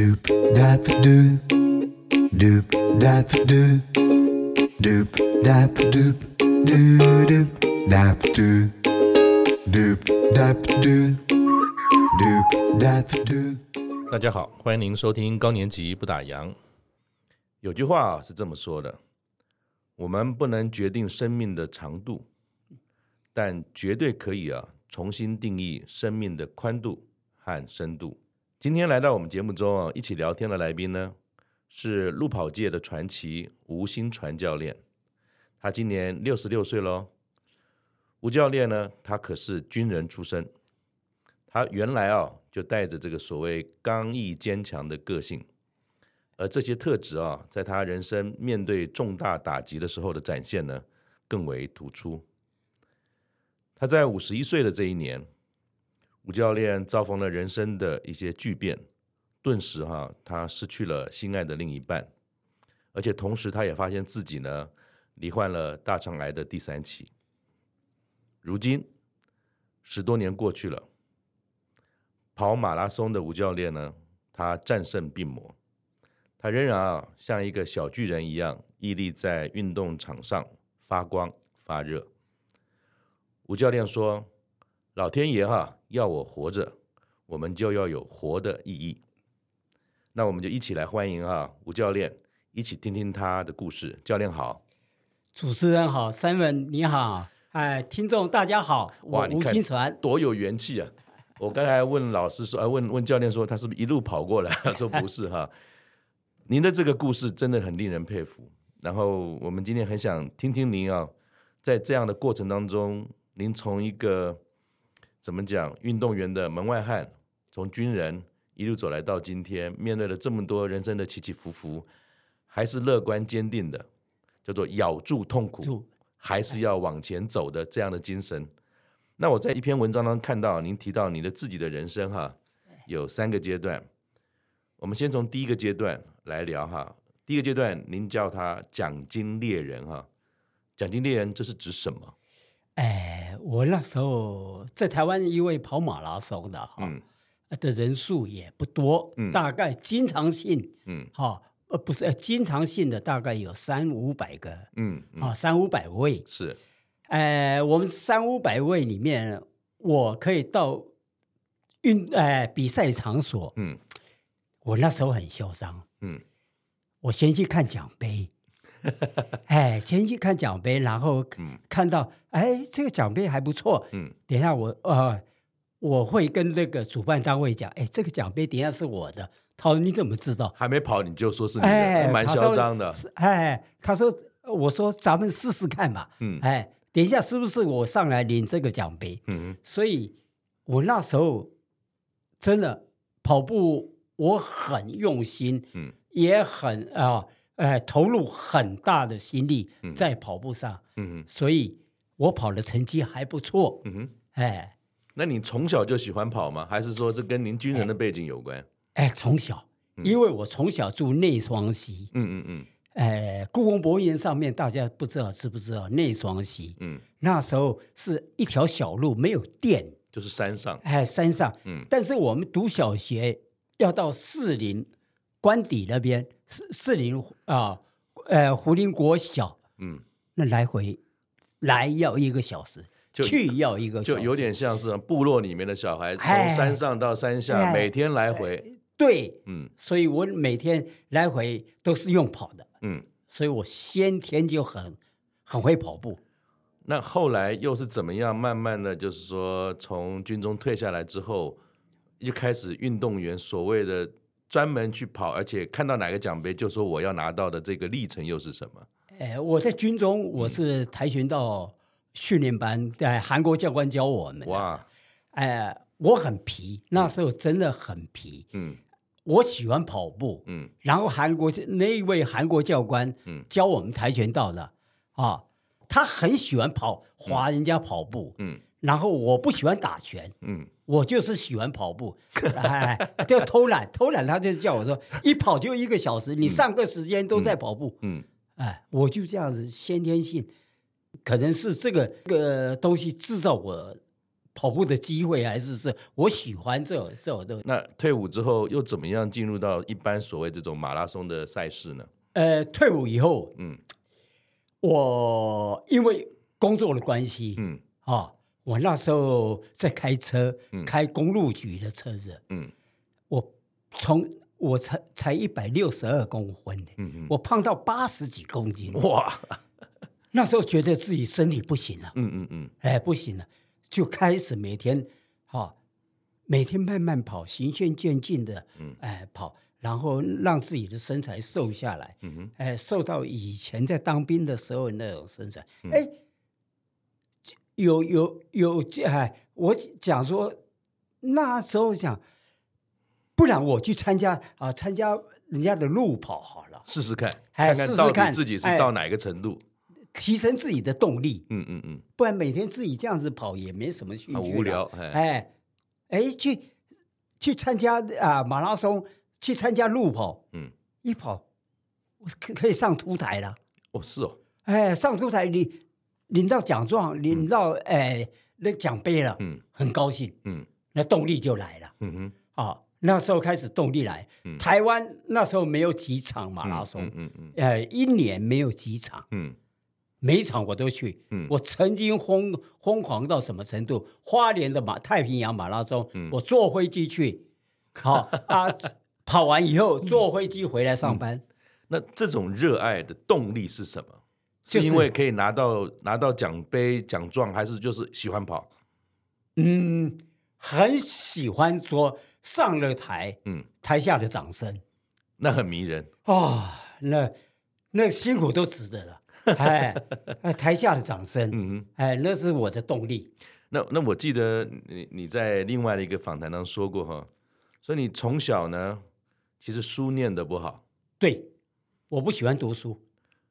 Doop dap doop, doop dap doop, doop dap doop, doo doop dap doo doop dap doop, doop dap doop。大家好，欢迎您收听高年级不打烊。有句话啊是这么说的：我们不能决定生命的长度，但绝对可以啊重新定义生命的宽度和深度。今天来到我们节目中啊，一起聊天的来宾呢，是路跑界的传奇吴新传教练。他今年六十六岁喽。吴教练呢，他可是军人出身。他原来啊，就带着这个所谓刚毅坚强的个性，而这些特质啊，在他人生面对重大打击的时候的展现呢，更为突出。他在五十一岁的这一年。吴教练遭逢了人生的一些巨变，顿时哈，他失去了心爱的另一半，而且同时他也发现自己呢，罹患了大肠癌的第三期。如今十多年过去了，跑马拉松的吴教练呢，他战胜病魔，他仍然啊像一个小巨人一样屹立在运动场上发光发热。吴教练说。老天爷哈，要我活着，我们就要有活的意义。那我们就一起来欢迎哈吴教练，一起听听他的故事。教练好，主持人好，Simon 你好，哎，听众大家好，哇，我吴欣传多有元气啊！我刚才问老师说，呃，问问教练说，他是不是一路跑过来？他说不是哈。您的这个故事真的很令人佩服。然后我们今天很想听听您啊，在这样的过程当中，您从一个怎么讲？运动员的门外汉，从军人一路走来到今天，面对了这么多人生的起起伏伏，还是乐观坚定的，叫做咬住痛苦，还是要往前走的这样的精神。那我在一篇文章当中看到您提到你的自己的人生哈，有三个阶段。我们先从第一个阶段来聊哈。第一个阶段您叫他奖金猎人哈，奖金猎人这是指什么？哎，我那时候在台湾，因为跑马拉松的哈，嗯、的人数也不多，嗯、大概经常性，嗯，哈，呃，不是，经常性的大概有三五百个，嗯，嗯。啊，三五百位。是，哎，我们三五百位里面，我可以到运哎比赛场所，嗯，我那时候很嚣张，嗯，我先去看奖杯。哎，先去看奖杯，然后看到，哎，这个奖杯还不错。嗯，等一下我呃，我会跟那个主办单位讲，哎，这个奖杯等一下是我的。他说你怎么知道？还没跑你就说是你的，哎，蛮嚣张的。哎，他说，我说咱们试试看吧。嗯，哎，等一下是不是我上来领这个奖杯？嗯，所以我那时候真的跑步，我很用心，嗯，也很啊。呃哎，投入很大的心力在跑步上，嗯嗯，所以我跑的成绩还不错，嗯哼，哎，那你从小就喜欢跑吗？还是说这跟您军人的背景有关？哎，从小，因为我从小住内双溪，嗯嗯嗯，哎，故宫博物院上面大家不知道知不知道内双溪？嗯，那时候是一条小路，没有电，就是山上，哎，山上，嗯，但是我们读小学要到士林官邸那边。士士林啊，呃，胡林国小，嗯，那来回来要一个小时，就去要一个小时，就有点像是部落里面的小孩从山上到山下，哎、每天来回。哎、对，嗯，所以我每天来回都是用跑的，嗯，所以我先天就很很会跑步。那后来又是怎么样？慢慢的就是说，从军中退下来之后，又开始运动员所谓的。专门去跑，而且看到哪个奖杯，就说我要拿到的这个历程又是什么？哎，我在军中，我是跆拳道训练班，在韩国教官教我们。哇，哎，我很皮，那时候真的很皮。嗯，我喜欢跑步。嗯，然后韩国那一位韩国教官，嗯，教我们跆拳道的啊，他很喜欢跑，划人家跑步。嗯，然后我不喜欢打拳。嗯。我就是喜欢跑步，哎，就偷懒，偷懒，他就叫我说，一跑就一个小时，你上课时间都在跑步，嗯，嗯哎，我就这样子，先天性，可能是这个这个东西制造我跑步的机会，还是是我喜欢这种这种的。那退伍之后又怎么样进入到一般所谓这种马拉松的赛事呢？呃，退伍以后，嗯，我因为工作的关系，嗯，啊、哦，我那时候在开车，嗯、开公路局的车子，嗯，我从我才才一百六十二公分的，嗯嗯，我胖到八十几公斤，哇！那时候觉得自己身体不行了，嗯嗯嗯，哎，不行了，就开始每天，哈，每天慢慢跑，循序渐进的，嗯，哎，跑，然后让自己的身材瘦下来，嗯哼，哎，瘦到以前在当兵的时候那种身材，哎，有有有这，哎，我讲说那时候想，不然我去参加啊，参加人家的路跑好了，试试看，看看到底自己是到哪个程度。提升自己的动力，嗯嗯嗯，不然每天自己这样子跑也没什么兴趣，很无聊。哎，哎，去去参加啊马拉松，去参加路跑，嗯，一跑我可可以上凸台了。哦，是哦，哎，上凸台领领到奖状，领到哎那奖杯了，嗯，很高兴，嗯，那动力就来了，嗯哼，啊，那时候开始动力来，台湾那时候没有几场马拉松，嗯嗯，哎，一年没有几场，嗯。每一场我都去，嗯、我曾经疯疯狂到什么程度？花莲的马太平洋马拉松，嗯、我坐飞机去，好 啊，跑完以后坐飞机回来上班。嗯、那这种热爱的动力是什么？就是因为可以拿到拿到奖杯奖状，还是就是喜欢跑？嗯，很喜欢说上了台，嗯，台下的掌声，那很迷人哦，那那辛苦都值得了。哎，台下的掌声，嗯，哎，那是我的动力。那那我记得你你在另外的一个访谈当中说过哈，所以你从小呢，其实书念的不好。对，我不喜欢读书，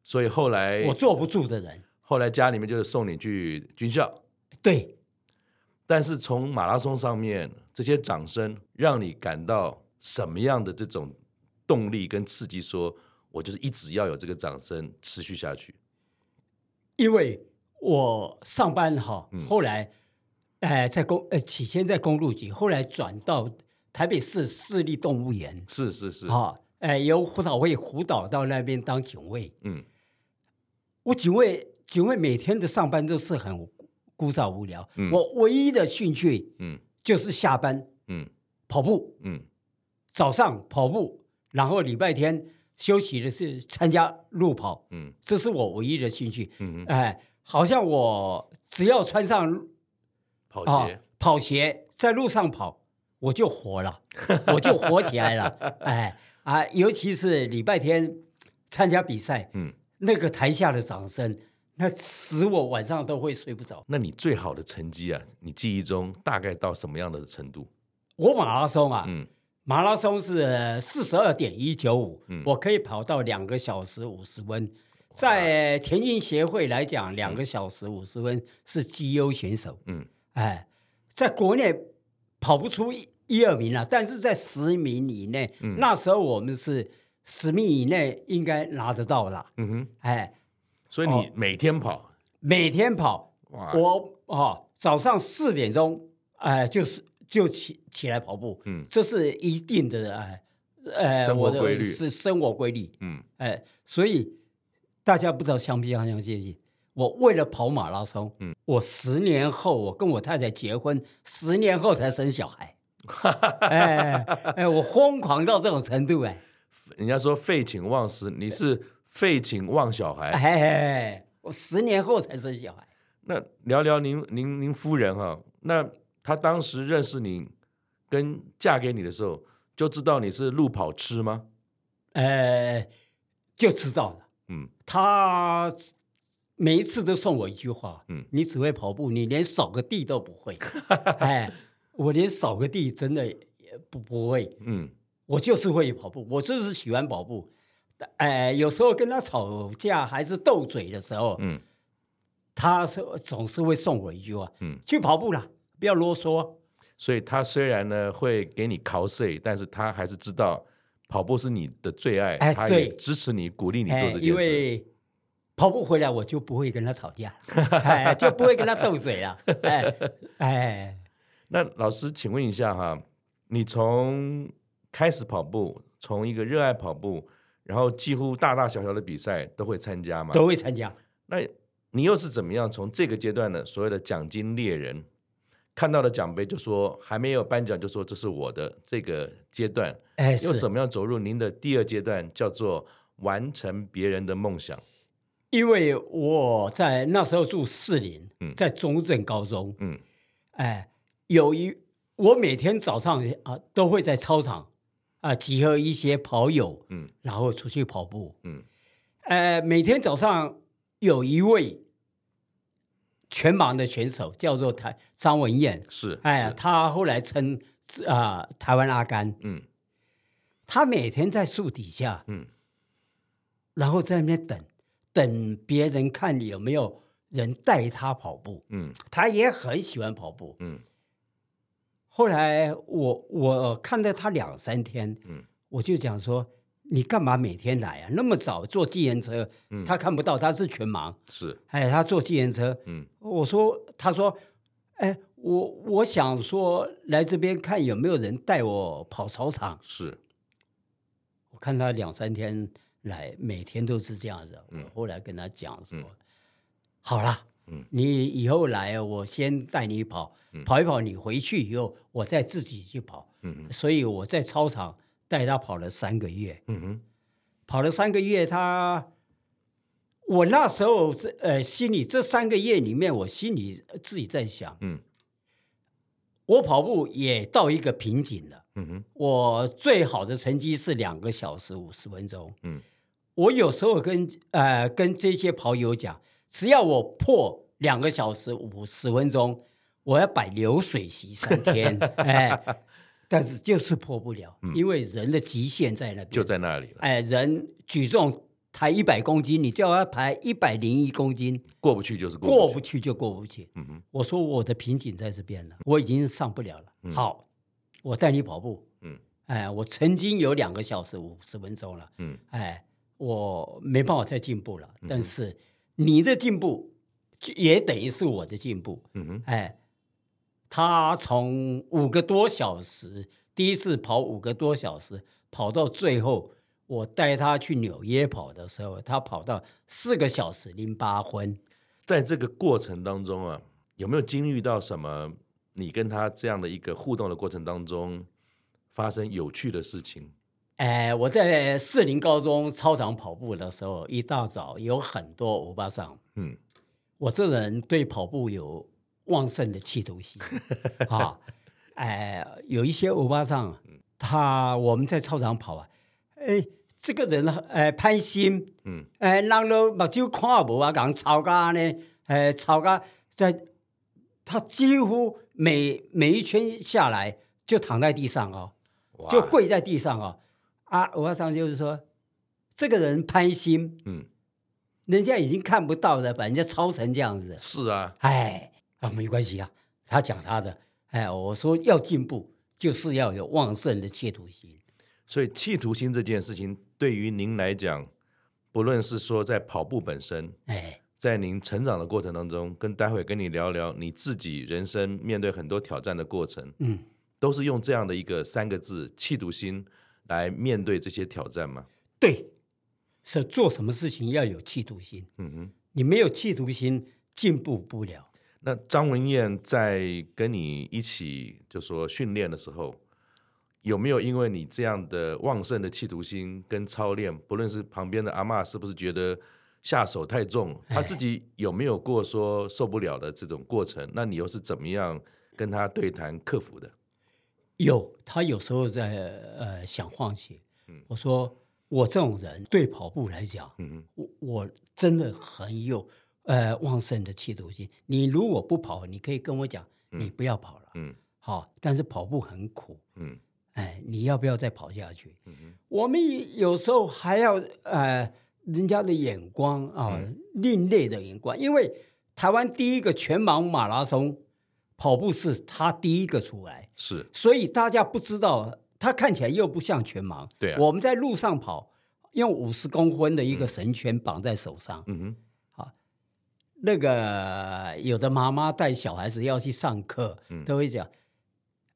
所以后来我坐不住的人。后来家里面就是送你去军校。对，但是从马拉松上面这些掌声，让你感到什么样的这种动力跟刺激？说。我就是一直要有这个掌声持续下去，因为我上班哈，后来，哎，在公呃起先在公路局，后来转到台北市市立动物园，是是是，哈，哎，由胡少会胡导到那边当警卫，嗯，我警卫警卫每天的上班都是很枯燥无聊，嗯，我唯一的兴趣，嗯，就是下班，嗯，跑步，嗯，早上跑步，然后礼拜天。休息的是参加路跑，嗯，这是我唯一的兴趣，嗯，哎，好像我只要穿上跑鞋，哦，跑鞋在路上跑，我就活了，我就活起来了，哎啊，尤其是礼拜天参加比赛，嗯，那个台下的掌声，那使我晚上都会睡不着。那你最好的成绩啊，你记忆中大概到什么样的程度？我马拉松啊，嗯。马拉松是四十二点一九五，我可以跑到两个小时五十分。在田径协会来讲，两个小时五十分是绩优选手。嗯，哎，在国内跑不出一二名了，但是在十名以内。嗯，那时候我们是十名以内应该拿得到了。嗯哼，哎，所以你每天跑，每天跑。我哦，早上四点钟，哎，就是。就起起来跑步，嗯，这是一定的哎，呃，生活规律。是生活规律，嗯，哎，所以大家不知道相不相信？我为了跑马拉松，嗯，我十年后我跟我太太结婚，十年后才生小孩，哎哎，我疯狂到这种程度哎，人家说废寝忘食，你是废寝忘小孩，哎，我十年后才生小孩。那聊聊您您您夫人哈，那。她当时认识你，跟嫁给你的时候，就知道你是路跑痴吗？呃，就知道了。嗯，她每一次都送我一句话：嗯，你只会跑步，你连扫个地都不会。哎，我连扫个地真的也不不会。嗯，我就是会跑步，我就是喜欢跑步。哎，有时候跟他吵架还是斗嘴的时候，嗯，他说总是会送我一句话：嗯，去跑步了。不要啰嗦，所以他虽然呢会给你 cos，，但是他还是知道跑步是你的最爱，哎、他也支持你，鼓励你做这件事。因为跑步回来，我就不会跟他吵架，哎，就不会跟他斗嘴了。哎哎，那老师，请问一下哈，你从开始跑步，从一个热爱跑步，然后几乎大大小小的比赛都会参加吗？都会参加。那你又是怎么样从这个阶段的所谓的奖金猎人，看到了奖杯就说还没有颁奖就说这是我的这个阶段，哎，又怎么样走入您的第二阶段，叫做完成别人的梦想？因为我在那时候住士林，在中正高中，嗯，哎，有一我每天早上啊都会在操场啊集合一些跑友，嗯，然后出去跑步，嗯，呃，每天早上有一位全盲的选手叫做台张文燕，是，哎，他后来称啊台湾阿甘，嗯，他每天在树底下，嗯，然后在那边等。等别人看有没有人带他跑步，嗯，他也很喜欢跑步，嗯。后来我我看到他两三天，嗯，我就讲说，你干嘛每天来啊？那么早坐计程车，嗯，他看不到，他是全盲，是，哎，他坐计程车，嗯，我说，他说，哎，我我想说来这边看有没有人带我跑操场，是，我看他两三天。来，每天都是这样子。我后来跟他讲说：“嗯、好了，嗯、你以后来，我先带你跑，嗯、跑一跑。你回去以后，我再自己去跑。嗯、所以我在操场带他跑了三个月。嗯、哼跑了三个月，他我那时候是呃，心里这三个月里面，我心里自己在想：嗯、我跑步也到一个瓶颈了。嗯、哼我最好的成绩是两个小时五十分钟。嗯”我有时候跟呃跟这些跑友讲，只要我破两个小时五十分钟，我要摆流水席三天，哎，但是就是破不了，嗯、因为人的极限在那边，就在那里了。哎，人举重抬一百公斤，你叫他抬一百零一公斤，过不去就是过不去，过不去就过不去。嗯哼，我说我的瓶颈在这边了，我已经上不了了。嗯、好，我带你跑步。嗯，哎，我曾经有两个小时五十分钟了。嗯，哎。我没办法再进步了，但是你的进步也等于是我的进步。嗯哼，哎，他从五个多小时第一次跑五个多小时，跑到最后我带他去纽约跑的时候，他跑到四个小时零八分。在这个过程当中啊，有没有经历到什么？你跟他这样的一个互动的过程当中，发生有趣的事情？哎，我在士林高中操场跑步的时候，一大早有很多欧巴桑。嗯，我这人对跑步有旺盛的企图心啊。哎，有一些欧巴桑，他我们在操场跑啊，哎，这个人哎潘鑫，嗯，哎，让了目睭看无啊，讲吵架呢，哎，吵架在，他几乎每每一圈下来就躺在地上哦，就跪在地上哦。啊，我要上就是说，这个人攀心，嗯，人家已经看不到了，把人家抄成这样子。是啊，哎，啊，没关系啊，他讲他的，哎，我说要进步，就是要有旺盛的企图心。所以，企图心这件事情，对于您来讲，不论是说在跑步本身，哎，在您成长的过程当中，跟待会跟你聊聊你自己人生面对很多挑战的过程，嗯，都是用这样的一个三个字，企图心。来面对这些挑战吗？对，是做什么事情要有企图心。嗯哼，你没有企图心，进步不了。那张文燕在跟你一起就说训练的时候，有没有因为你这样的旺盛的企图心跟操练，不论是旁边的阿嬷是不是觉得下手太重，他自己有没有过说受不了的这种过程？那你又是怎么样跟他对谈克服的？有，他有时候在呃想放弃。嗯、我说我这种人对跑步来讲，嗯、哼我我真的很有呃旺盛的企图心。你如果不跑，你可以跟我讲，嗯、你不要跑了。嗯，好，但是跑步很苦。嗯，哎，你要不要再跑下去？嗯、哼我们有时候还要呃人家的眼光啊，另类的眼光，因为台湾第一个全盲马拉松。跑步是他第一个出来，是，所以大家不知道他看起来又不像全盲。对啊，我们在路上跑，用五十公分的一个绳圈绑在手上。嗯哼，好，那个有的妈妈带小孩子要去上课，嗯、都会讲，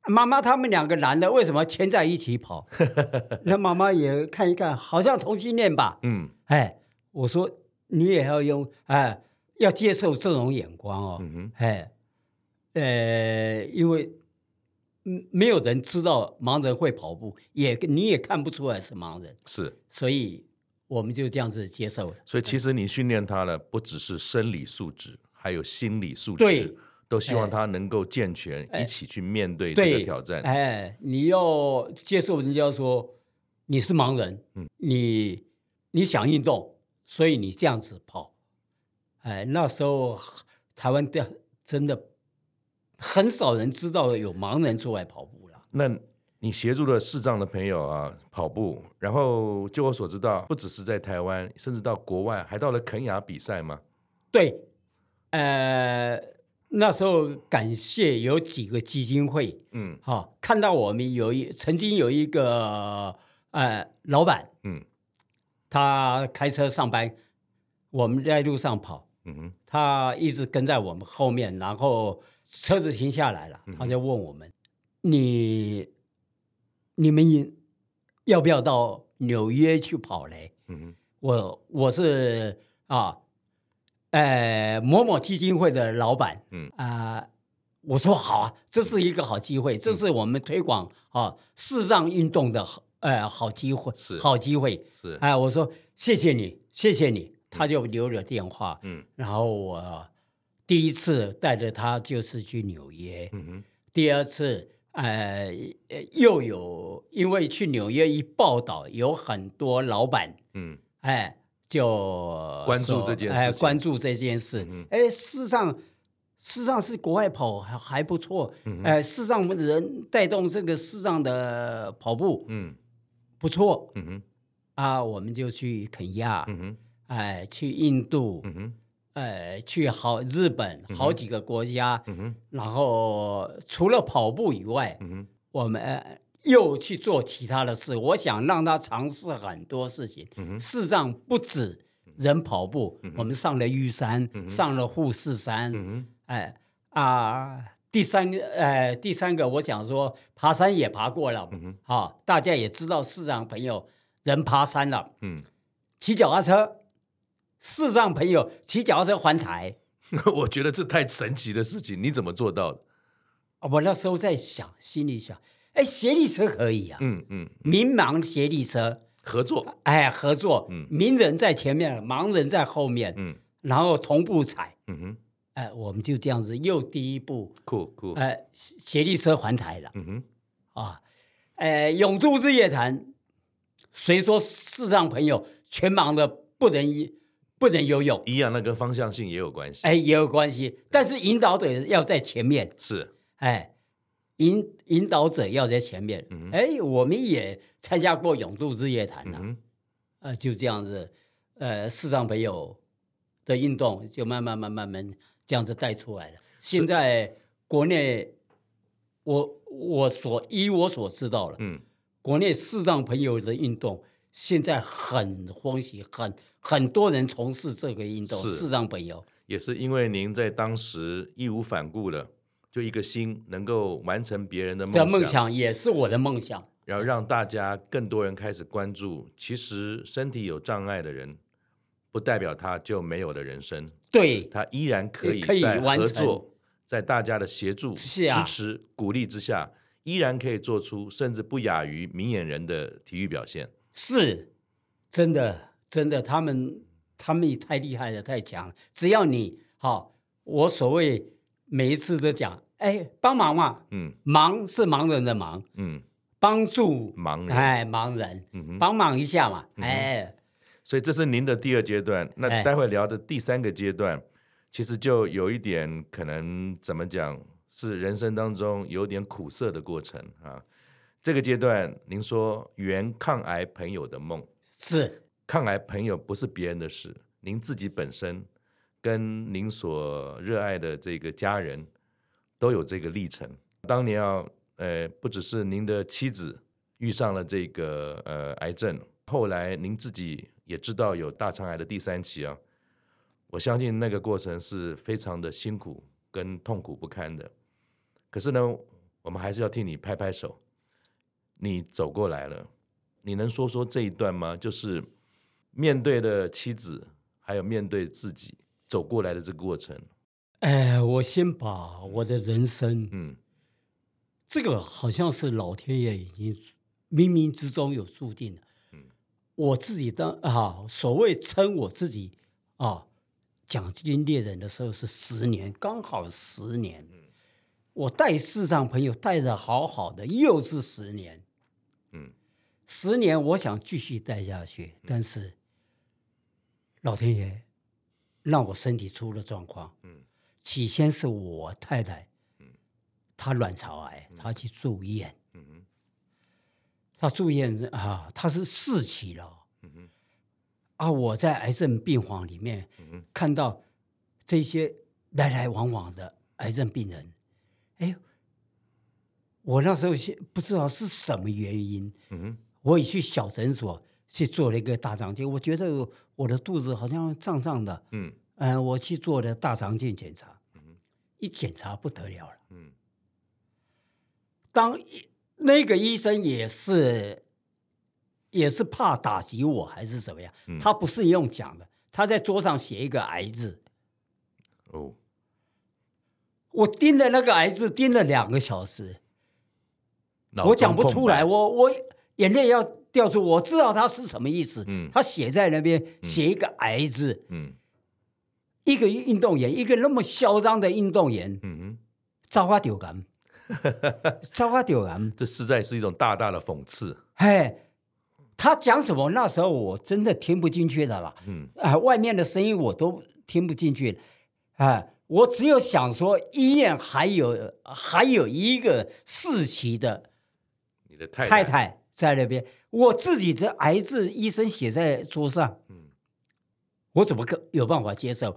妈妈他们两个男的为什么牵在一起跑？那妈妈也看一看，好像同性恋吧？嗯，哎，我说你也要用哎，要接受这种眼光哦。嗯哼，哎，呃，因为没有人知道盲人会跑步，也你也看不出来是盲人，是，所以我们就这样子接受了。所以其实你训练他的不只是生理素质，还有心理素质。对。都希望他能够健全，哎、一起去面对这个挑战。哎，你要接受人家说你是盲人，嗯，你你想运动，所以你这样子跑。哎，那时候台湾的真的很少人知道有盲人出来跑步了。那你协助了视障的朋友啊跑步，然后就我所知道，不只是在台湾，甚至到国外，还到了肯亚比赛吗？对，呃。那时候感谢有几个基金会，嗯，好、哦、看到我们有一曾经有一个呃老板，嗯，他开车上班，我们在路上跑，嗯哼，他一直跟在我们后面，然后车子停下来了，他就问我们，嗯、你你们要不要到纽约去跑嘞？嗯哼，我我是啊。呃，某某基金会的老板，嗯。啊、呃，我说好啊，这是一个好机会，嗯、这是我们推广啊视障运动的呃好机会，是好机会，是。哎、呃，我说谢谢你，谢谢你，他就留了电话，嗯，然后我第一次带着他就是去纽约，嗯哼，第二次呃又有因为去纽约一报道，有很多老板，嗯，哎。就关注这件事，哎，关注这件事，哎、嗯，事实上，事实上是国外跑还还不错，哎，事实上人带动这个世上的跑步，嗯，不错，嗯哼，啊，我们就去肯亚，嗯哼，哎，去印度，嗯哼，哎，去好日本好几个国家，然后除了跑步以外，嗯，我们。又去做其他的事，我想让他尝试很多事情。事实上不止人跑步，嗯、我们上了玉山，嗯、上了富士山，嗯、哎啊，第三个，哎，第三个，我想说爬山也爬过了，嗯、啊，大家也知道视障朋友人爬山了，嗯，骑脚踏车，视障朋友骑脚踏车环台，我觉得这太神奇的事情，你怎么做到的？我那时候在想，心里想。哎，协力车可以啊，嗯嗯，明盲协力车。合作，哎，合作，嗯，明人在前面，盲人在后面，嗯，然后同步踩，嗯哼，哎，我们就这样子又第一步，酷酷，哎，协力车环台了，嗯哼，啊，哎，永驻日月潭，谁说世上朋友全盲的不能不能游泳？一样，那跟方向性也有关系，哎，也有关系，但是引导者要在前面，是，哎。引引导者要在前面，哎、嗯哎，我们也参加过泳渡日月潭呐，呃，就这样子，呃，视障朋友的运动就慢慢慢慢慢这样子带出来了。是。现在国内，我我所依我所知道了，嗯，国内视障朋友的运动现在很欢喜，很很多人从事这个运动，是视障朋友也是因为您在当时义无反顾的。就一个心能够完成别人的梦想，梦想也是我的梦想。然后让大家更多人开始关注，其实身体有障碍的人，不代表他就没有了人生。对，他依然可以在合作，在大家的协助、支持、鼓励之下，依然可以做出甚至不亚于明眼人的体育表现。是，真的，真的，他们他们也太厉害了，太强了。只要你好，我所谓。每一次都讲，哎，帮忙嘛，嗯，忙是盲人的忙，嗯，帮助盲人，哎，盲人，帮忙一下嘛，嗯、哎，所以这是您的第二阶段，那待会聊的第三个阶段，哎、其实就有一点可能怎么讲，是人生当中有点苦涩的过程啊。这个阶段，您说圆抗癌朋友的梦，是抗癌朋友不是别人的事，您自己本身。跟您所热爱的这个家人都有这个历程。当年啊，呃，不只是您的妻子遇上了这个呃癌症，后来您自己也知道有大肠癌的第三期啊。我相信那个过程是非常的辛苦跟痛苦不堪的。可是呢，我们还是要替你拍拍手。你走过来了，你能说说这一段吗？就是面对的妻子，还有面对自己走过来的这个过程。哎，我先把我的人生，嗯，这个好像是老天爷已经冥冥之中有注定了。嗯，我自己当啊，所谓称我自己啊，奖金猎人的时候是十年，刚好十年。嗯，我带市场朋友带的好好的，又是十年。嗯，十年，我想继续待下去，但是老天爷让我身体出了状况。嗯，起先是我太太，嗯，她卵巢癌，她去住院。嗯哼，她住院啊，她是四期了。嗯哼，啊，我在癌症病房里面，看到这些来来往往的癌症病人，哎。我那时候不知道是什么原因，嗯哼，我也去小诊所去做了一个大肠镜，我觉得我的肚子好像胀胀的，嗯，呃，我去做了大肠镜检查，嗯，一检查不得了了，嗯，当那个医生也是也是怕打击我还是怎么样，嗯，他不是用讲的，他在桌上写一个癌字，哦，我盯着那个癌字盯了两个小时。我讲不出来，我我眼泪要掉出。我知道他是什么意思。嗯，他写在那边，写一个“癌”字。嗯，一个运动员，一个那么嚣张的运动员。嗯哼，糟花丢人，糟花丢人，这实在是一种大大的讽刺。嘿，他讲什么？那时候我真的听不进去的了。嗯，啊，外面的声音我都听不进去。啊，我只有想说，医院还有还有一个四期的。太太，太太在那边，我自己的癌症医生写在桌上，嗯，我怎么个有办法接受？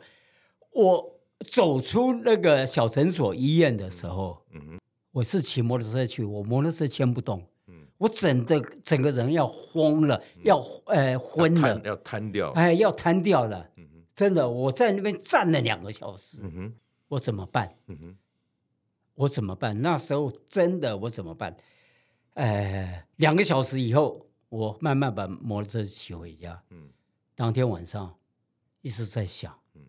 我走出那个小诊所医院的时候，嗯。哼，我是骑摩托车去，我摩托车牵不动，嗯，我整个整个人要疯了，嗯、要呃昏了，要瘫掉，哎，要瘫掉了，嗯哼，真的，我在那边站了两个小时，嗯哼，我怎么办？嗯哼，我怎么办？那时候真的我怎么办？哎，两个小时以后，我慢慢把摩托车骑回家。嗯，当天晚上一直在想，嗯，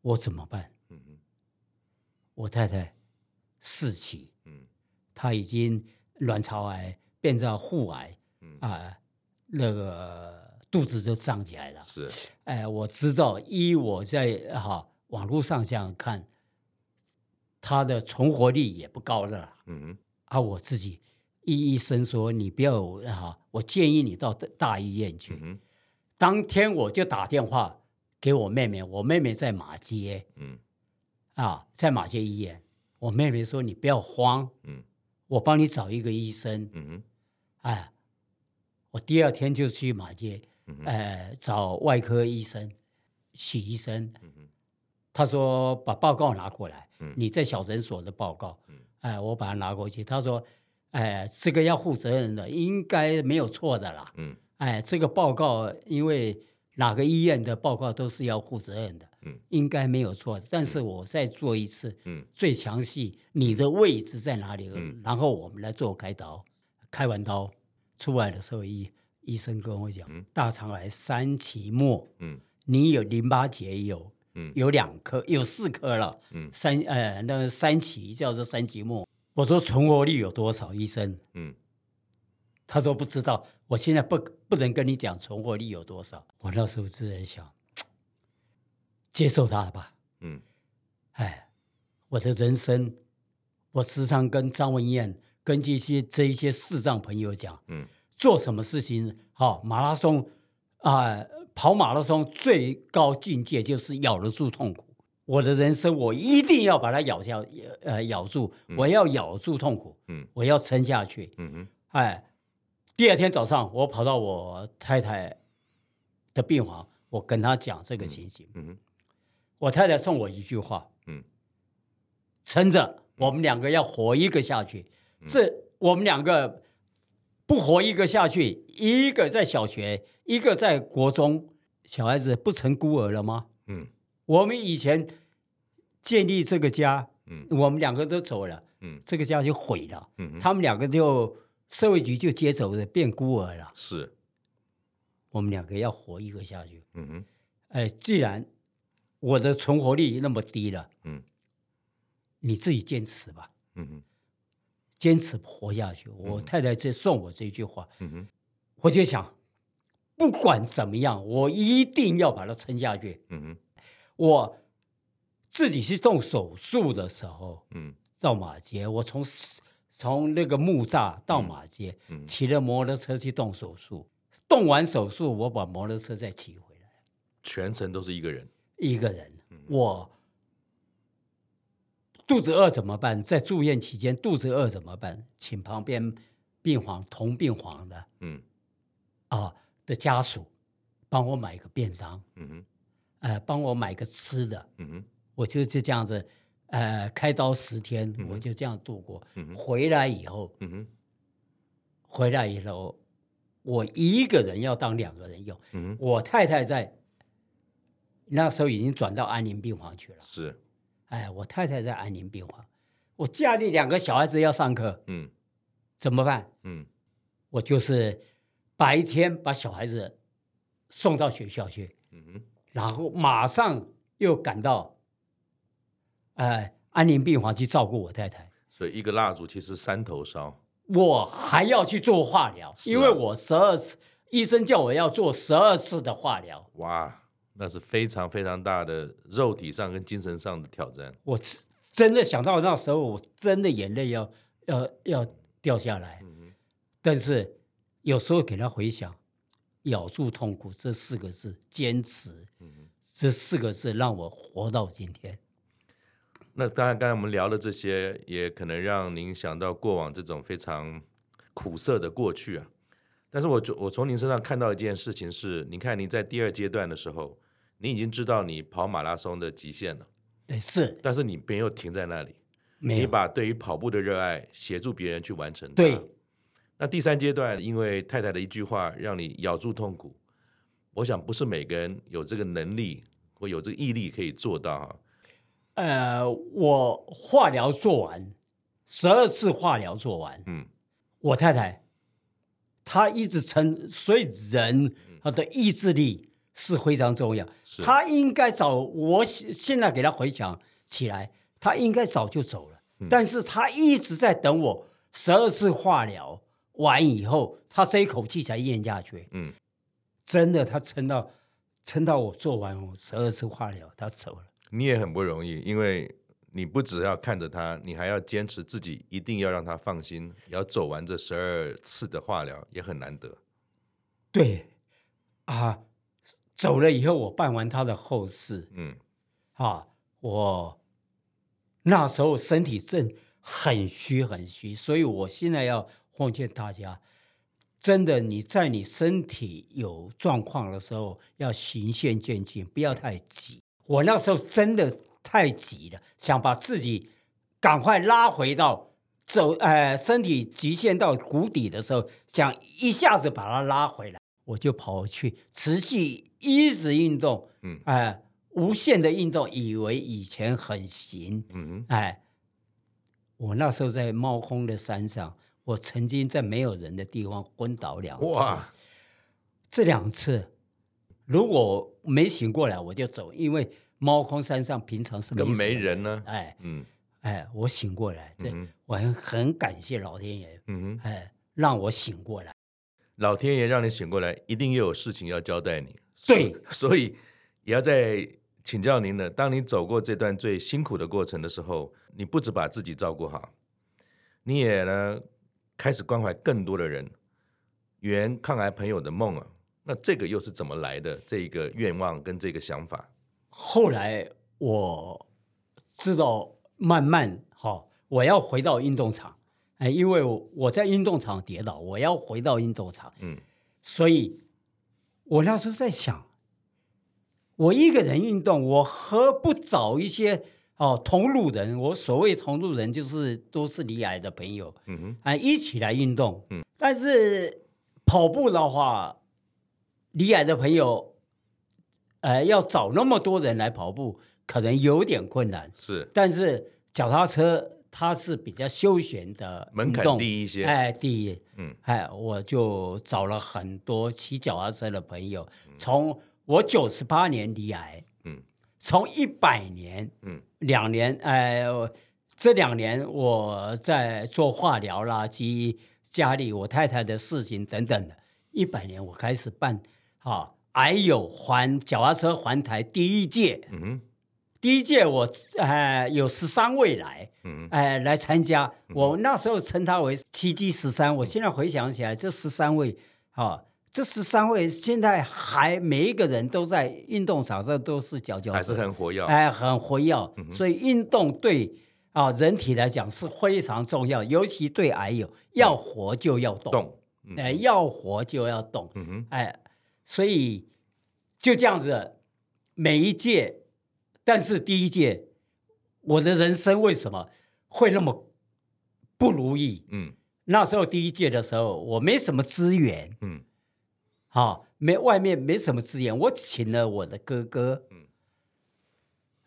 我怎么办？嗯嗯，我太太四期，嗯，她已经卵巢癌变成腹癌，嗯啊，那个肚子就胀起来了。是，哎，我知道，依我在哈网络上这样看，她的存活率也不高了。嗯嗯。啊，我自己，医医生说你不要啊，我建议你到大医院去。嗯、当天我就打电话给我妹妹，我妹妹在马街，嗯，啊，在马街医院。我妹妹说你不要慌，嗯，我帮你找一个医生，嗯哎，我第二天就去马街，嗯、呃，找外科医生许医生，嗯，他说把报告拿过来，嗯、你在小诊所的报告。嗯哎，我把它拿过去。他说：“哎，这个要负责任的，应该没有错的啦。”嗯，哎，这个报告，因为哪个医院的报告都是要负责任的，嗯，应该没有错。但是我再做一次，嗯，最详细，你的位置在哪里？嗯，然后我们来做开刀。开完刀出来的时候，医医生跟我讲，嗯，大肠癌三期末，嗯，你有淋巴结有。有两颗，有四颗了。嗯，三呃，那个三期叫做三期末。我说存活率有多少，医生？嗯，他说不知道。我现在不不能跟你讲存活率有多少。我那时候是在想，接受他吧。嗯，哎，我的人生，我时常跟张文燕、跟这些这一些视障朋友讲，嗯，做什么事情，好、哦、马拉松啊。呃跑马拉松最高境界就是咬得住痛苦。我的人生，我一定要把它咬下，呃，咬住。我要咬住痛苦，嗯，我要撑下去。嗯哼，哎，第二天早上，我跑到我太太的病房，我跟她讲这个情形。嗯哼，我太太送我一句话，嗯，撑着，我们两个要活一个下去。这我们两个。不活一个下去，一个在小学，一个在国中，小孩子不成孤儿了吗？嗯，我们以前建立这个家，嗯，我们两个都走了，嗯，这个家就毁了，嗯，他们两个就社会局就接走了，变孤儿了，是，我们两个要活一个下去，嗯哼，哎，既然我的存活率那么低了，嗯，你自己坚持吧，嗯哼，坚持活下去。我太太这送我这句话，嗯哼，我就想，不管怎么样，我一定要把它撑下去，嗯哼，我。自己去动手术的时候，嗯，到马街，我从从那个木栅到马街，嗯，骑了摩托车去动手术，动完手术，我把摩托车再骑回来，全程都是一个人，一个人，我肚子饿怎么办？在住院期间肚子饿怎么办？请旁边病房同病房的，嗯，啊的家属帮我买个便当，嗯哼，呃，帮我买个吃的，嗯哼。我就就这样子，呃，开刀十天，嗯、我就这样度过。嗯、回来以后，嗯，回来以后，我一个人要当两个人用。嗯、我太太在那时候已经转到安宁病房去了。是，哎，我太太在安宁病房，我家里两个小孩子要上课，嗯，怎么办？嗯，我就是白天把小孩子送到学校去，嗯，然后马上又赶到。呃，安宁病房去照顾我太太，所以一个蜡烛其实三头烧。我还要去做化疗，啊、因为我十二次，医生叫我要做十二次的化疗。哇，那是非常非常大的肉体上跟精神上的挑战。我真的想到那时候，我真的眼泪要要要掉下来。但是有时候给他回想，咬住痛苦这四个字，坚持，嗯，这四个字让我活到今天。那当然，刚才我们聊的这些，也可能让您想到过往这种非常苦涩的过去啊。但是我我从您身上看到一件事情是，你看您在第二阶段的时候，你已经知道你跑马拉松的极限了，是，但是你没有停在那里，你把对于跑步的热爱协助别人去完成。对。那第三阶段，因为太太的一句话，让你咬住痛苦。我想不是每个人有这个能力或有这个毅力可以做到哈。呃，我化疗做完，十二次化疗做完，嗯，我太太她一直撑，所以人他的意志力是非常重要。他应该早，我现在给他回想起来，他应该早就走了，嗯，但是他一直在等我十二次化疗完以后，他这一口气才咽下去。嗯，真的，他撑到撑到我做完我十二次化疗，他走了。你也很不容易，因为你不只要看着他，你还要坚持自己一定要让他放心，要走完这十二次的化疗，也很难得。对，啊，走了以后我办完他的后事，嗯，啊，我那时候身体正很虚很虚，所以我现在要奉劝大家，真的你在你身体有状况的时候，要循序渐进，不要太急。我那时候真的太急了，想把自己赶快拉回到走，呃，身体极限到谷底的时候，想一下子把它拉回来，我就跑去持续一直运动，嗯，哎、呃，无限的运动，以为以前很行，嗯，哎，我那时候在猫空的山上，我曾经在没有人的地方昏倒两次，哇，这两次。如果没醒过来，我就走，因为猫空山上平常是没，没人呢。哎，嗯，哎，我醒过来，这、嗯、我很很感谢老天爷，嗯哼，哎，让我醒过来。老天爷让你醒过来，一定又有事情要交代你。对，所以 也要再请教您了。当你走过这段最辛苦的过程的时候，你不只把自己照顾好，你也呢开始关怀更多的人，圆抗癌朋友的梦啊。那这个又是怎么来的？这个愿望跟这个想法，后来我知道，慢慢哈，我要回到运动场，哎，因为我我在运动场跌倒，我要回到运动场，嗯，所以我那时候在想，我一个人运动，我何不找一些哦同路人？我所谓同路人，就是都是离癌的朋友，嗯哼，啊，一起来运动，嗯，但是跑步的话。离癌的朋友，呃，要找那么多人来跑步，可能有点困难。是，但是脚踏车它是比较休闲的门槛低一些，哎，低，嗯，哎，我就找了很多骑脚踏车的朋友，从我九十八年离癌，嗯，从一百年，嗯，两年，哎，这两年我在做化疗啦，及家里我太太的事情等等的，一百年我开始办，啊，癌友环脚踏车环台第一届，嗯哼。第一届我呃有十三位来，嗯，哎来参加，我那时候称他为奇迹十三。我现在回想起来，这十三位，啊，这十三位现在还每一个人都在运动场上都是佼佼者，还是很活跃，哎，很活跃。所以运动对啊人体来讲是非常重要，尤其对癌友，要活就要动，动，哎，要活就要动，嗯哼，哎，所以就这样子，每一届。但是第一届，我的人生为什么会那么不如意？嗯，那时候第一届的时候，我没什么资源，嗯，好，没外面没什么资源，我请了我的哥哥，嗯，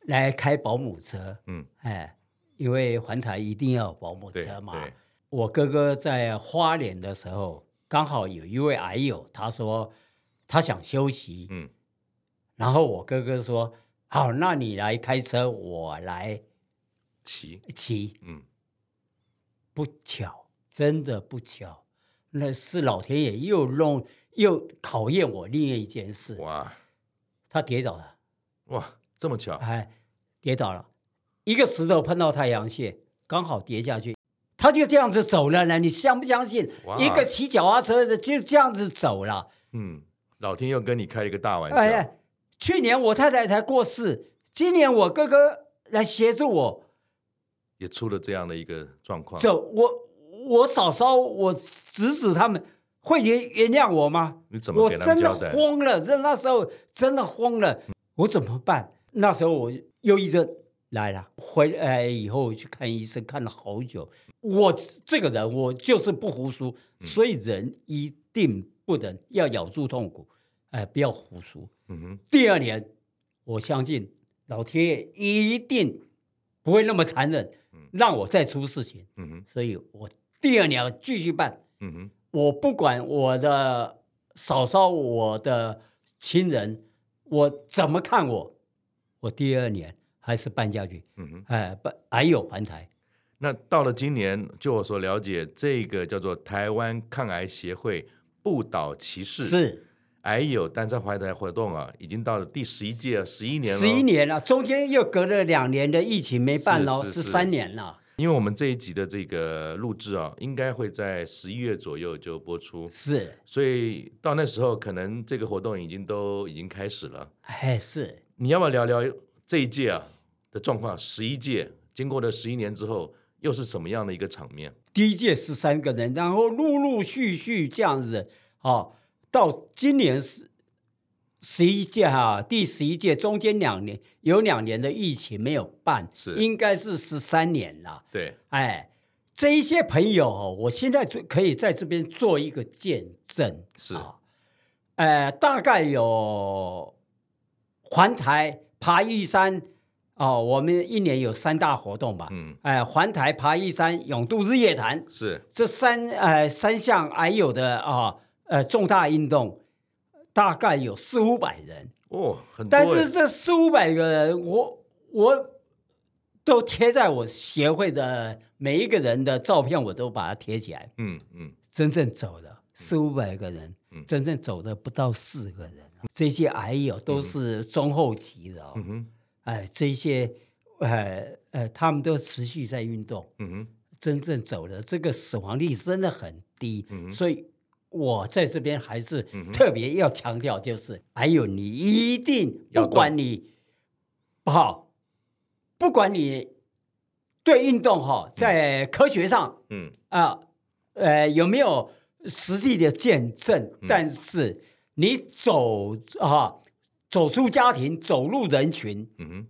来开保姆车，嗯，哎，因为环台一定要有保姆车嘛。我哥哥在花莲的时候，刚好有一位癌友，他说他想休息，嗯，然后我哥哥说。好，那你来开车，我来骑骑。嗯，不巧，真的不巧，那是老天爷又弄又考验我另一件事。哇，他跌倒了。哇，这么巧？哎，跌倒了，一个石头碰到太阳穴，刚好跌下去，他就这样子走了呢。你相不相信？一个骑脚踏车的就这样子走了。嗯，老天又跟你开了一个大玩笑。去年我太太才过世，今年我哥哥来协助我，也出了这样的一个状况。就我我嫂嫂，我侄子他们会原原谅我吗？你怎么给他们交代？我真的慌了，这那时候真的慌了，我怎么办？那时候我忧郁症来了，回来以后去看医生，看了好久。我这个人我就是不服输，所以人一定不能要咬住痛苦，哎，不要胡说。嗯哼，第二年，我相信老天爷一定不会那么残忍，让我再出事情。嗯哼，所以我第二年要继续办。嗯哼，我不管我的嫂嫂、我的亲人，我怎么看我，我第二年还是办下去。嗯哼，哎，办还有还台。那到了今年，就我所了解，这个叫做台湾抗癌协会不倒骑士是。癌友单车环台活动啊，已经到了第十一届，十一年了。十一年了，中间又隔了两年的疫情没办了，十三年了。因为我们这一集的这个录制啊，应该会在十一月左右就播出。是，所以到那时候，可能这个活动已经都已经开始了。哎，是。你要不要聊聊这一届啊的状况？十一届经过了十一年之后，又是什么样的一个场面？第一届十三个人，然后陆陆续续这样子，哦。到今年十十一届哈，第十一届中间两年有两年的疫情没有办，是。应该是十三年了。对，哎，这一些朋友，我现在就可以在这边做一个见证，是。啊，呃，大概有环台爬玉山哦，我们一年有三大活动吧，嗯，哎，环台爬玉山永渡日月潭是。这三呃三项还有的啊。哦呃，重大运动大概有四五百人哦，很多。但是这四五百个人，我我都贴在我协会的每一个人的照片，我都把它贴起来。嗯嗯，真正走的四五百个人，嗯，真正走的不到四个人。嗯、这些癌友都是中后期的哦。嗯哼，哎，这些呃呃，他们都持续在运动。嗯哼，真正走的这个死亡率真的很低。嗯，所以。我在这边还是特别要强调，就是还有你一定不管你不好，不管你对运动哈，在科学上，嗯。啊呃有没有实际的见证，但是你走啊走出家庭，走入人群，嗯哼，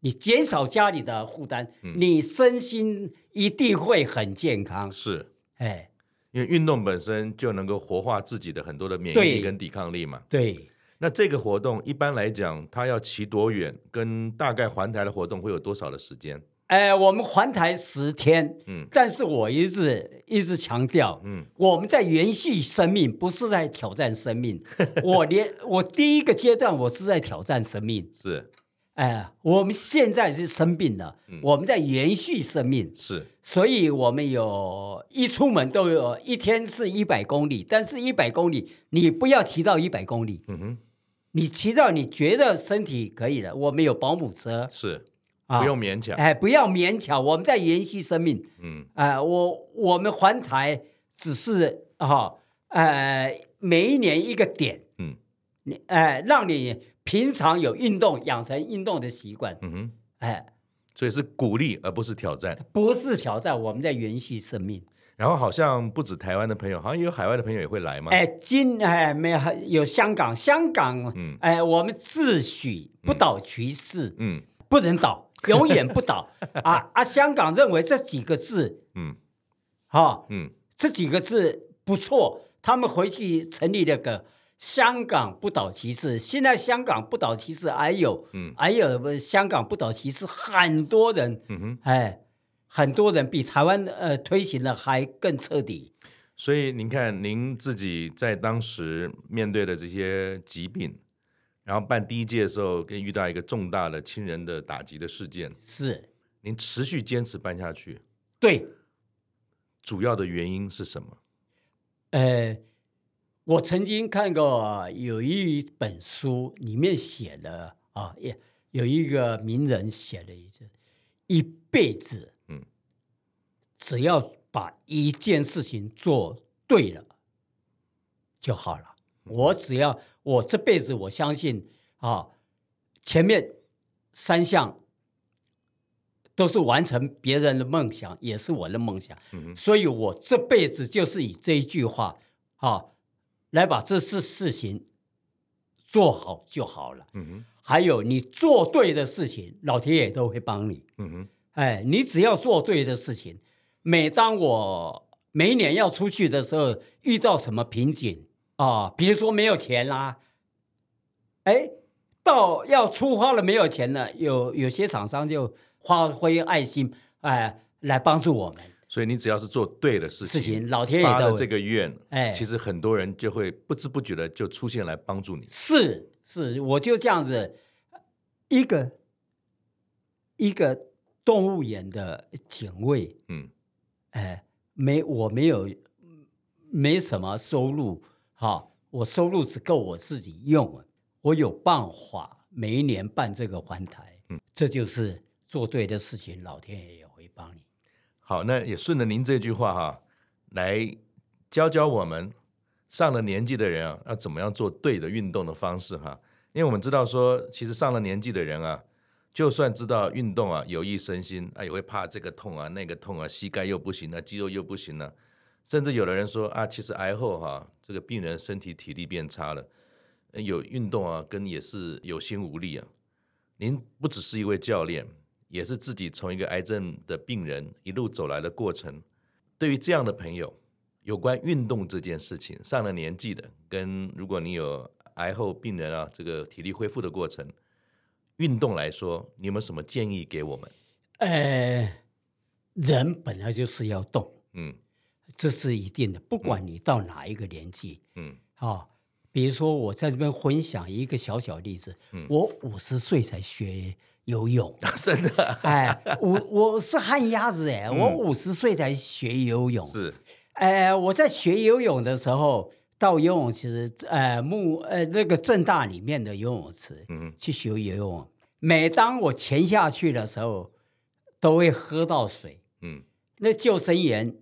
你减少家里的负担，你身心一定会很健康。是，哎。因为运动本身就能够活化自己的很多的免疫力跟抵抗力嘛。对。那这个活动一般来讲，它要骑多远？跟大概环台的活动会有多少的时间？哎，我们环台十天，嗯，但是我一直一直强调，嗯，我们在延续生命，不是在挑战生命。我连我第一个阶段，我是在挑战生命，是，哎，我们现在是生病了，嗯，我们在延续生命，是，所以我们有一出门都有一天是一百公里，但是一百公里你不要骑到一百公里，嗯哼，你骑到你觉得身体可以了，我们有保姆车，是。不用勉强，哎，不要勉强，我们在延续生命。嗯，哎，我我们环台只是哈，呃，每一年一个点。嗯，你哎，让你平常有运动，养成运动的习惯。嗯哼，哎，所以是鼓励而不是挑战。不是挑战，我们在延续生命。然后好像不止台湾的朋友，好像也有海外的朋友也会来吗？哎，今哎没有有香港，香港，嗯，哎，我们自诩不倒其势，嗯，不能倒。永远不倒 啊啊！香港认为这几个字，嗯，好、哦，嗯，这几个字不错，他们回去成立了个香港不倒骑士。现在香港不倒骑士还有，嗯，还有香港不倒骑士，很多人，嗯哼，哎，很多人比台湾呃推行的还更彻底。所以您看，您自己在当时面对的这些疾病。然后办第一届的时候，跟遇到一个重大的亲人的打击的事件，是您持续坚持办下去，对，主要的原因是什么？呃，我曾经看过有一本书，里面写了啊，也有一个名人写了一句：一辈子，嗯，只要把一件事情做对了就好了。我只要。我这辈子我相信啊，前面三项都是完成别人的梦想，也是我的梦想。嗯哼。所以我这辈子就是以这一句话啊，来把这事事情做好就好了。嗯哼。还有你做对的事情，老天爷都会帮你。嗯哼。哎，你只要做对的事情，每当我每一年要出去的时候，遇到什么瓶颈。啊，比如说没有钱啦、啊，哎，到要出发了没有钱了，有有些厂商就发挥爱心，哎，来帮助我们。所以你只要是做对的事情，事情老天爷发了这个愿，哎，其实很多人就会不知不觉的就出现来帮助你。是是，我就这样子，一个一个动物园的警卫，嗯，哎，没我没有没什么收入。哈，我收入只够我自己用，我有办法每一年办这个环台，嗯，这就是做对的事情，老天爷也会帮你。好，那也顺着您这句话哈，来教教我们上了年纪的人啊，要怎么样做对的运动的方式哈。因为我们知道说，其实上了年纪的人啊，就算知道运动啊有益身心，啊也会怕这个痛啊那个痛啊，膝盖又不行了，肌肉又不行了。甚至有的人说啊，其实癌后哈、这个病人身体体力变差了，有运动啊，跟也是有心无力啊。您不只是一位教练，也是自己从一个癌症的病人一路走来的过程。对于这样的朋友，有关运动这件事情，上了年纪的，跟如果你有癌后病人啊，这个体力恢复的过程，运动来说，你有没有什么建议给我们？呃，人本来就是要动，嗯。这是一定的，不管你到哪一个年纪，嗯，啊、哦，比如说我在这边分享一个小小例子，嗯，我五十岁才学游泳，真的，哎，我我是旱鸭子哎，我五十岁才学游泳，是，哎，我在学游泳的时候，到游泳池，呃，木呃那个正大里面的游泳池，嗯，去学游泳，每当我潜下去的时候，都会喝到水，嗯，那救生员。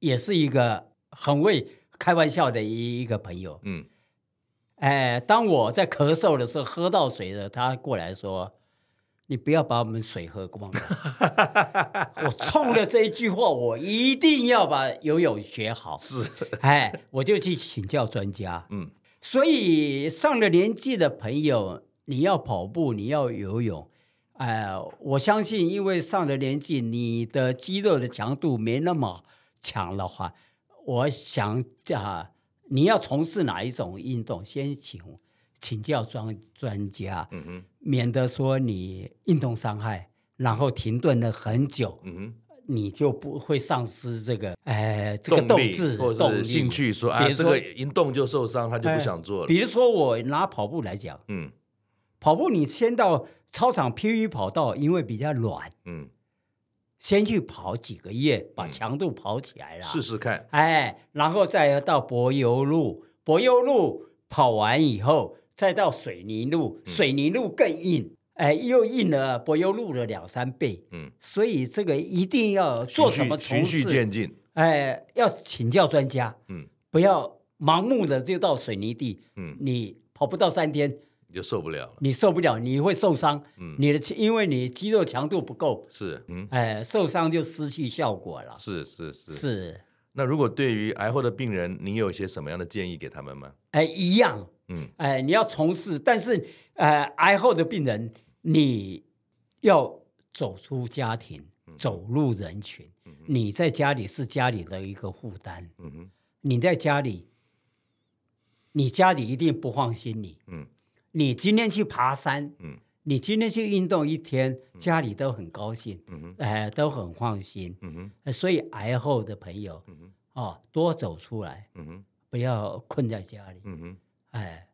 也是一个很会开玩笑的一一个朋友，嗯，哎，当我在咳嗽的时候喝到水了，他过来说：“你不要把我们水喝光了。”我冲了这一句话，我一定要把游泳学好。是，哎，我就去请教专家。嗯，所以上了年纪的朋友，你要跑步，你要游泳，哎，我相信，因为上了年纪，你的肌肉的强度没那么。强的话，我想啊，你要从事哪一种运动，先请请教专专家，嗯哼，免得说你运动伤害，然后停顿了很久，嗯哼。你就不会丧失这个，哎，这个斗志或者是兴趣，说啊，这个一动就受伤，他就不想做了。比如说我拿跑步来讲，嗯，跑步你先到操场 PU 跑道，因为比较软，嗯，先去跑几个月，把强度跑起来了，试试看，哎，然后再到柏油路，柏油路跑完以后，再到水泥路，水泥路更硬。哎，又硬了柏油路的两三倍，嗯，所以这个一定要做什么从事，循序渐进，哎，要请教专家，嗯，不要盲目的就到水泥地，嗯，你跑不到三天就受不了，你受不了，你会受伤，嗯，你的因为你肌肉强度不够，是，嗯，哎，受伤就失去效果了，是是是。是。那如果对于癌后的病人，你有一些什么样的建议给他们吗？哎，一样，嗯，哎，你要从事，但是，呃，癌后的病人。你要走出家庭，走入人群。嗯、你在家里是家里的一个负担。嗯、哼你在家里，你家里一定不放心你。嗯、你今天去爬山，嗯、你今天去运动一天，家里都很高兴。嗯、都很放心。嗯、哼所以癌后的朋友，嗯、哼哦，多走出来，嗯、哼不要困在家里。哎，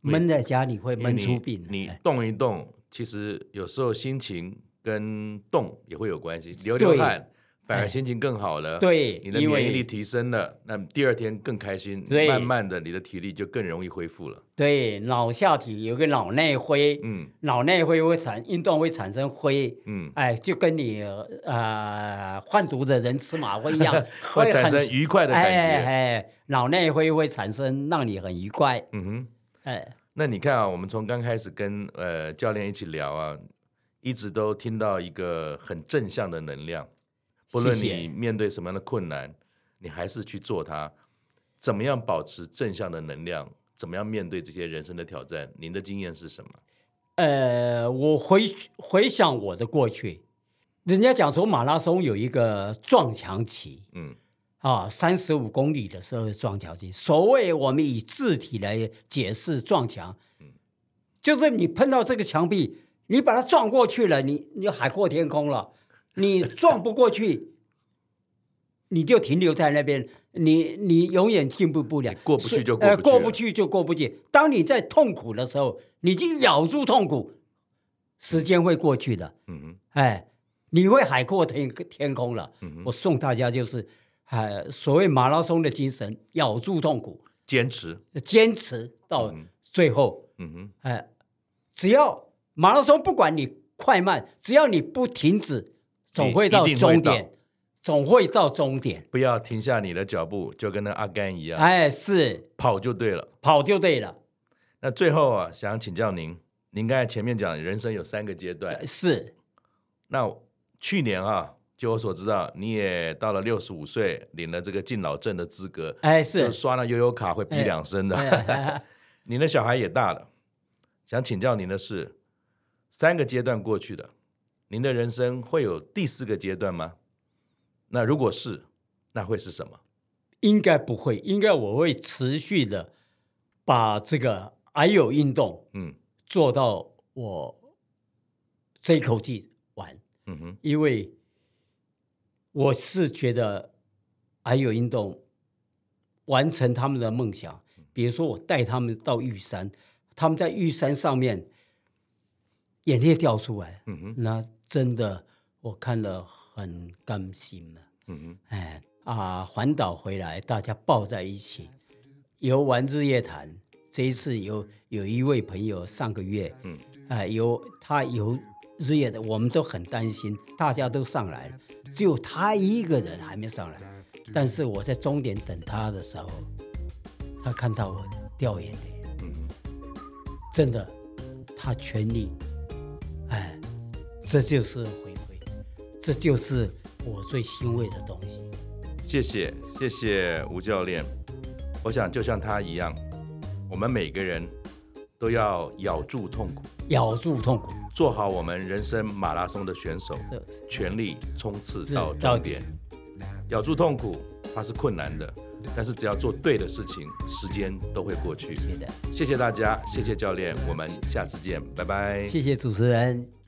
闷在家里会闷出病。你，你动一动。其实有时候心情跟动也会有关系，流流汗对反而心情更好了。对，你的免疫力提升了，为那第二天更开心，对慢慢的你的体力就更容易恢复了。对，脑下体有个脑内灰，嗯，脑内灰会产运动会产生灰，嗯，哎，就跟你呃贩毒的人吃马灰一样，会产生愉快的感觉。哎，哎，脑内灰会产生让你很愉快。嗯哼，哎。那你看啊，我们从刚开始跟呃教练一起聊啊，一直都听到一个很正向的能量。不论你面对什么样的困难，谢谢。你还是去做它。怎么样保持正向的能量？怎么样面对这些人生的挑战？您的经验是什么？呃，我回回想我的过去，人家讲说马拉松有一个撞墙期，嗯。啊，三十五公里的时候撞墙期。所谓我们以字体来解释撞墙，嗯就是你碰到这个墙壁，你把它撞过去了，你你就海阔天空了。你撞不过去，你就停留在那边，你你永远进步不了。过不去就过不去，呃，过不去就过不去。当你在痛苦的时候，你就咬住痛苦，时间会过去的。嗯哼，哎，你会海阔天天空了。嗯哼，我送大家就是。哎，所谓马拉松的精神，咬住痛苦，坚持，坚持到最后。嗯哼，哎，只要马拉松，不管你快慢，只要你不停止，总会到终点，总会到终点。不要停下你的脚步，就跟那阿甘一样。哎，是跑就对了，跑就对了。那最后啊，想请教您，您刚才前面讲人生有三个阶段，是。那去年啊。据我所知道，你也到了六十五岁，领了这个敬老证的资格。哎，是刷了悠游卡会比两声的。哎、你的小孩也大了，想请教您的是，三个阶段过去的，您的人生会有第四个阶段吗？那如果是，那会是什么？应该不会，应该我会持续的把这个还有运动，嗯，做到我这一口气完。嗯哼，因为。我是觉得，还有运动完成他们的梦想。比如说，我带他们到玉山，他们在玉山上面眼泪掉出来，嗯、哼那真的我看了很甘心了。嗯哼哎啊，环岛回来，大家抱在一起游玩日月潭。这一次有有一位朋友上个月，嗯，哎，有他游日月的，我们都很担心，大家都上来了。只有他一个人还没上来，但是我在终点等他的时候，他看到我掉眼泪，嗯，真的，他全力，哎，这就是回馈，这就是我最欣慰的东西。谢谢，谢谢吴教练。我想就像他一样，我们每个人都要咬住痛苦，咬住痛苦。做好我们人生马拉松的选手，全力冲刺到终点，咬住痛苦，它是困难的，但是只要做对的事情，时间都会过去。谢谢大家，谢谢教练，我们下次见，拜拜。谢谢主持人。